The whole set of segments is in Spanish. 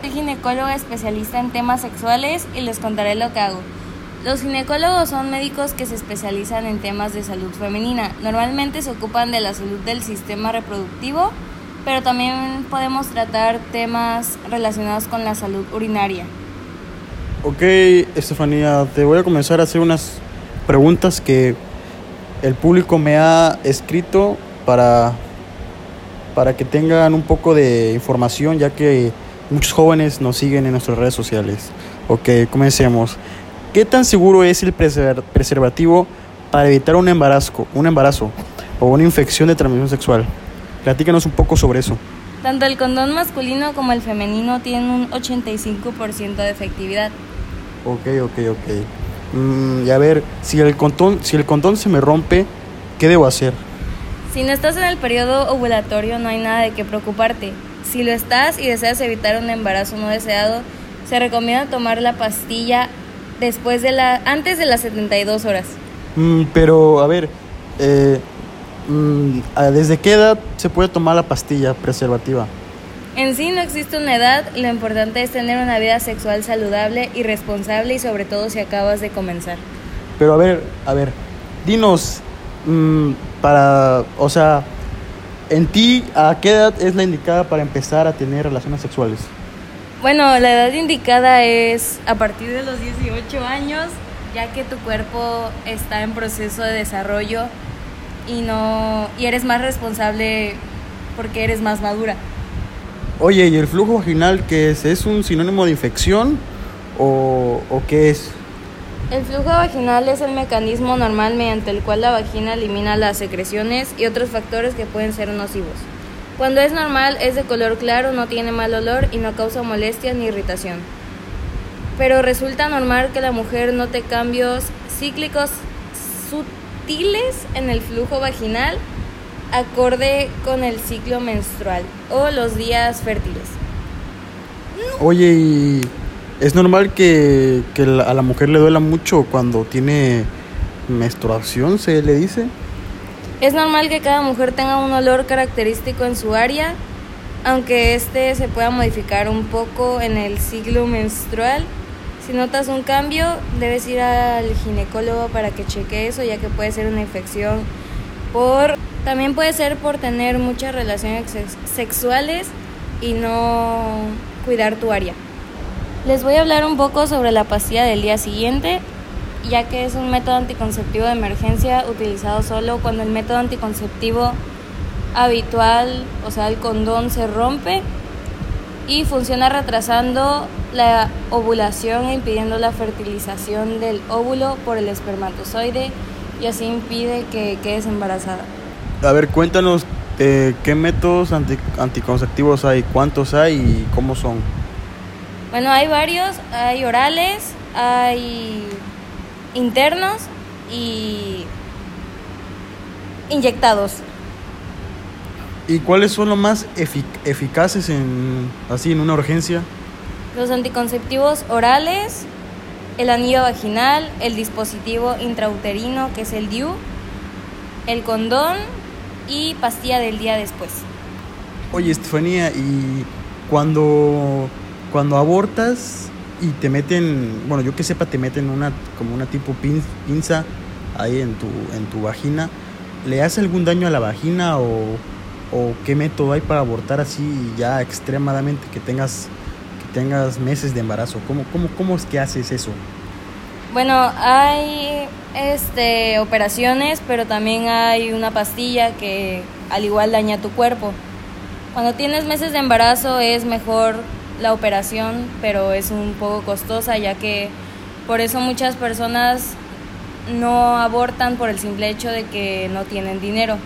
Soy ginecóloga especialista en temas sexuales y les contaré lo que hago. Los ginecólogos son médicos que se especializan en temas de salud femenina. Normalmente se ocupan de la salud del sistema reproductivo, pero también podemos tratar temas relacionados con la salud urinaria. Ok, Estefanía, te voy a comenzar a hacer unas preguntas que el público me ha escrito para, para que tengan un poco de información, ya que muchos jóvenes nos siguen en nuestras redes sociales. Ok, comencemos. ¿Qué tan seguro es el preservativo para evitar un embarazo, un embarazo o una infección de transmisión sexual? Platícanos un poco sobre eso. Tanto el condón masculino como el femenino tienen un 85% de efectividad. Ok, ok, ok. Mm, y a ver, si el, condón, si el condón se me rompe, ¿qué debo hacer? Si no estás en el periodo ovulatorio no hay nada de qué preocuparte. Si lo estás y deseas evitar un embarazo no deseado, se recomienda tomar la pastilla después de la antes de las 72 horas. Mm, pero a ver, eh, mm, ¿desde qué edad se puede tomar la pastilla preservativa? En sí no existe una edad, lo importante es tener una vida sexual saludable y responsable y sobre todo si acabas de comenzar. Pero a ver, a ver, dinos, mm, para, o sea, en ti, ¿a qué edad es la indicada para empezar a tener relaciones sexuales? Bueno, la edad indicada es a partir de los 18 años, ya que tu cuerpo está en proceso de desarrollo y no y eres más responsable porque eres más madura. Oye, ¿y el flujo vaginal qué es? ¿Es un sinónimo de infección o, o qué es? El flujo vaginal es el mecanismo normal mediante el cual la vagina elimina las secreciones y otros factores que pueden ser nocivos. Cuando es normal es de color claro, no tiene mal olor y no causa molestia ni irritación. Pero resulta normal que la mujer note cambios cíclicos sutiles en el flujo vaginal acorde con el ciclo menstrual o los días fértiles. Oye, ¿y es normal que, que a la mujer le duela mucho cuando tiene menstruación, se le dice? Es normal que cada mujer tenga un olor característico en su área, aunque este se pueda modificar un poco en el ciclo menstrual. Si notas un cambio, debes ir al ginecólogo para que cheque eso, ya que puede ser una infección por también puede ser por tener muchas relaciones sexuales y no cuidar tu área. Les voy a hablar un poco sobre la pastilla del día siguiente, ya que es un método anticonceptivo de emergencia utilizado solo cuando el método anticonceptivo habitual, o sea, el condón se rompe y funciona retrasando la ovulación e impidiendo la fertilización del óvulo por el espermatozoide y así impide que quedes embarazada. A ver, cuéntanos eh, qué métodos anticonceptivos hay, cuántos hay y cómo son. Bueno, hay varios, hay orales, hay internos y inyectados. ¿Y cuáles son los más eficaces en así en una urgencia? Los anticonceptivos orales, el anillo vaginal, el dispositivo intrauterino que es el DIU, el condón y pastilla del día después. Oye, Estefanía, y cuando, cuando abortas y te meten, bueno, yo que sepa, te meten una como una tipo pinza ahí en tu, en tu vagina, ¿le hace algún daño a la vagina o, o qué método hay para abortar así ya extremadamente que tengas, que tengas meses de embarazo? ¿Cómo, cómo, cómo es que haces eso? Bueno, hay este, operaciones, pero también hay una pastilla que al igual daña tu cuerpo. Cuando tienes meses de embarazo es mejor la operación, pero es un poco costosa ya que por eso muchas personas no abortan por el simple hecho de que no tienen dinero.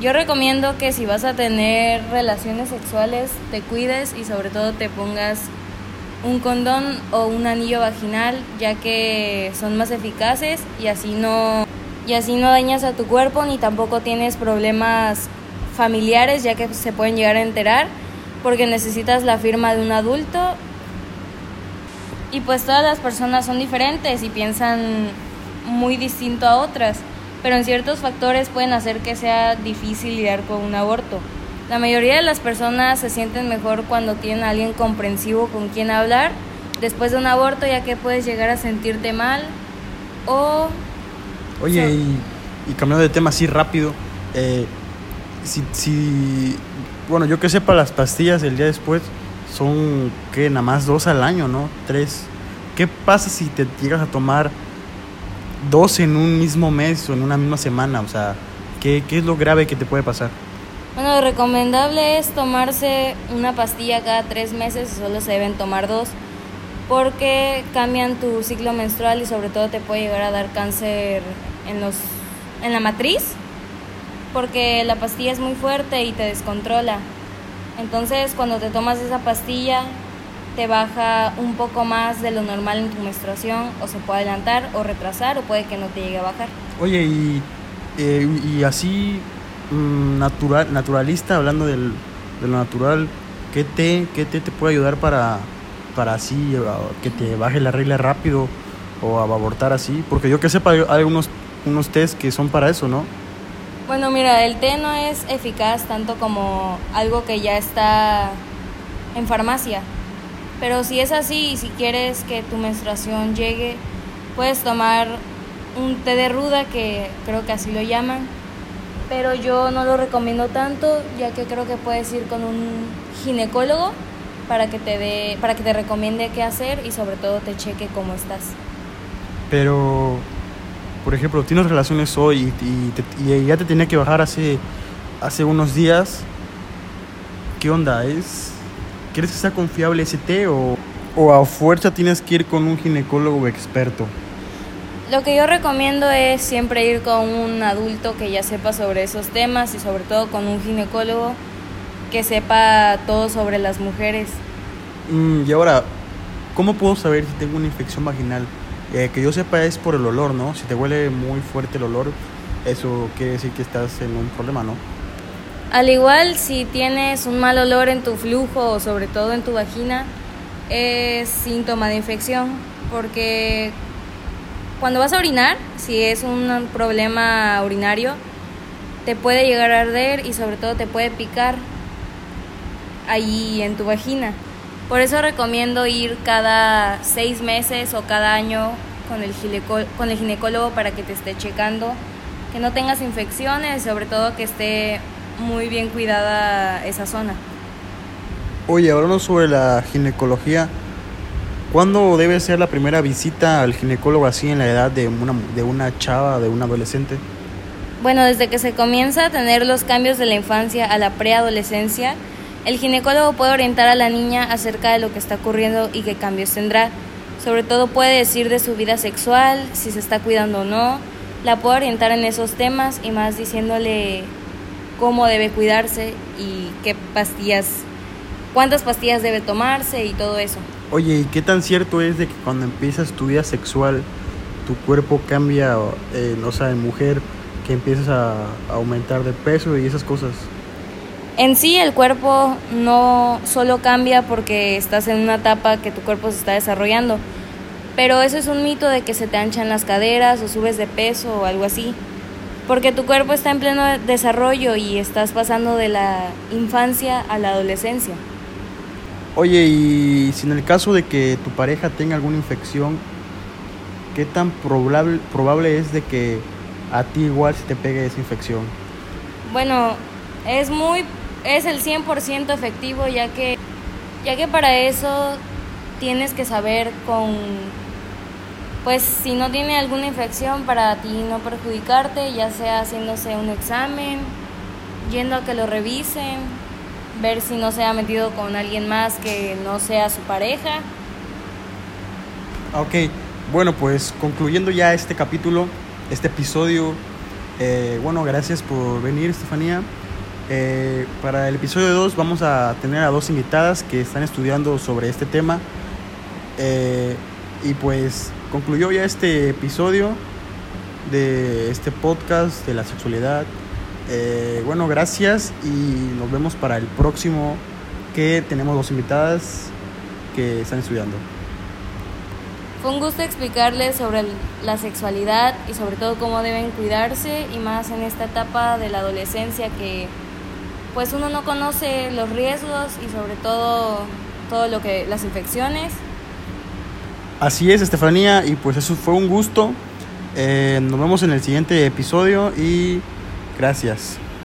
Yo recomiendo que si vas a tener relaciones sexuales te cuides y sobre todo te pongas un condón o un anillo vaginal, ya que son más eficaces y así no y así no dañas a tu cuerpo ni tampoco tienes problemas familiares, ya que se pueden llegar a enterar porque necesitas la firma de un adulto. Y pues todas las personas son diferentes y piensan muy distinto a otras, pero en ciertos factores pueden hacer que sea difícil lidiar con un aborto. La mayoría de las personas se sienten mejor cuando tienen a alguien comprensivo con quien hablar después de un aborto, ya que puedes llegar a sentirte mal o... Oye, y, y cambiando de tema así rápido, eh, si, si, bueno, yo que sepa, las pastillas el día después son, que Nada más dos al año, ¿no? Tres. ¿Qué pasa si te llegas a tomar dos en un mismo mes o en una misma semana? O sea, ¿qué, qué es lo grave que te puede pasar? Bueno, lo recomendable es tomarse una pastilla cada tres meses solo se deben tomar dos porque cambian tu ciclo menstrual y sobre todo te puede llegar a dar cáncer en, los, en la matriz porque la pastilla es muy fuerte y te descontrola. Entonces cuando te tomas esa pastilla te baja un poco más de lo normal en tu menstruación o se puede adelantar o retrasar o puede que no te llegue a bajar. Oye, y, eh, y así mm, natural, naturalista, hablando del, de lo natural, ¿qué té, qué té te puede ayudar para, para así, que te baje la regla rápido o abortar así? Porque yo que sepa, hay unos, unos test que son para eso, ¿no? Bueno, mira, el té no es eficaz tanto como algo que ya está en farmacia. Pero si es así y si quieres que tu menstruación llegue, puedes tomar un té de ruda, que creo que así lo llaman. Pero yo no lo recomiendo tanto, ya que creo que puedes ir con un ginecólogo para que te dé, para que te recomiende qué hacer y sobre todo te cheque cómo estás. Pero, por ejemplo, tienes relaciones hoy y, y, ya te tenía que bajar hace, hace unos días. ¿Qué onda? ¿Es, ¿Quieres que sea confiable ese té o, o a fuerza tienes que ir con un ginecólogo experto? Lo que yo recomiendo es siempre ir con un adulto que ya sepa sobre esos temas y sobre todo con un ginecólogo que sepa todo sobre las mujeres. Mm, y ahora, ¿cómo puedo saber si tengo una infección vaginal? Eh, que yo sepa es por el olor, ¿no? Si te huele muy fuerte el olor, eso quiere decir que estás en un problema, ¿no? Al igual, si tienes un mal olor en tu flujo o sobre todo en tu vagina, es síntoma de infección, porque cuando vas a orinar, si es un problema urinario, te puede llegar a arder y sobre todo te puede picar ahí en tu vagina. Por eso recomiendo ir cada seis meses o cada año con el, con el ginecólogo para que te esté checando, que no tengas infecciones, sobre todo que esté muy bien cuidada esa zona. Oye, hablando sobre la ginecología, ¿cuándo debe ser la primera visita al ginecólogo así en la edad de una, de una chava, de un adolescente? Bueno, desde que se comienza a tener los cambios de la infancia a la preadolescencia, el ginecólogo puede orientar a la niña acerca de lo que está ocurriendo y qué cambios tendrá. Sobre todo puede decir de su vida sexual, si se está cuidando o no. La puede orientar en esos temas y más diciéndole cómo debe cuidarse y qué pastillas, cuántas pastillas debe tomarse y todo eso. Oye, ¿y qué tan cierto es de que cuando empiezas tu vida sexual tu cuerpo cambia, eh, o sea, en mujer, que empiezas a aumentar de peso y esas cosas? En sí el cuerpo no solo cambia porque estás en una etapa que tu cuerpo se está desarrollando, pero eso es un mito de que se te anchan las caderas o subes de peso o algo así, porque tu cuerpo está en pleno desarrollo y estás pasando de la infancia a la adolescencia. Oye, y si en el caso de que tu pareja tenga alguna infección, ¿qué tan probable, probable es de que a ti igual se te pegue esa infección? Bueno, es muy es el 100% efectivo ya que, ya que para eso tienes que saber con, pues si no tiene alguna infección para ti no perjudicarte, ya sea haciéndose un examen, yendo a que lo revisen, ver si no se ha metido con alguien más que no sea su pareja. Ok, bueno pues concluyendo ya este capítulo, este episodio, eh, bueno, gracias por venir, Estefanía. Eh, para el episodio 2 vamos a tener a dos invitadas que están estudiando sobre este tema. Eh, y pues concluyó ya este episodio de este podcast de la sexualidad. Eh, bueno, gracias y nos vemos para el próximo que tenemos dos invitadas que están estudiando. Fue un gusto explicarles sobre la sexualidad y sobre todo cómo deben cuidarse y más en esta etapa de la adolescencia que pues uno no conoce los riesgos y sobre todo todo lo que las infecciones. Así es, Estefanía, y pues eso fue un gusto. Eh, nos vemos en el siguiente episodio y gracias.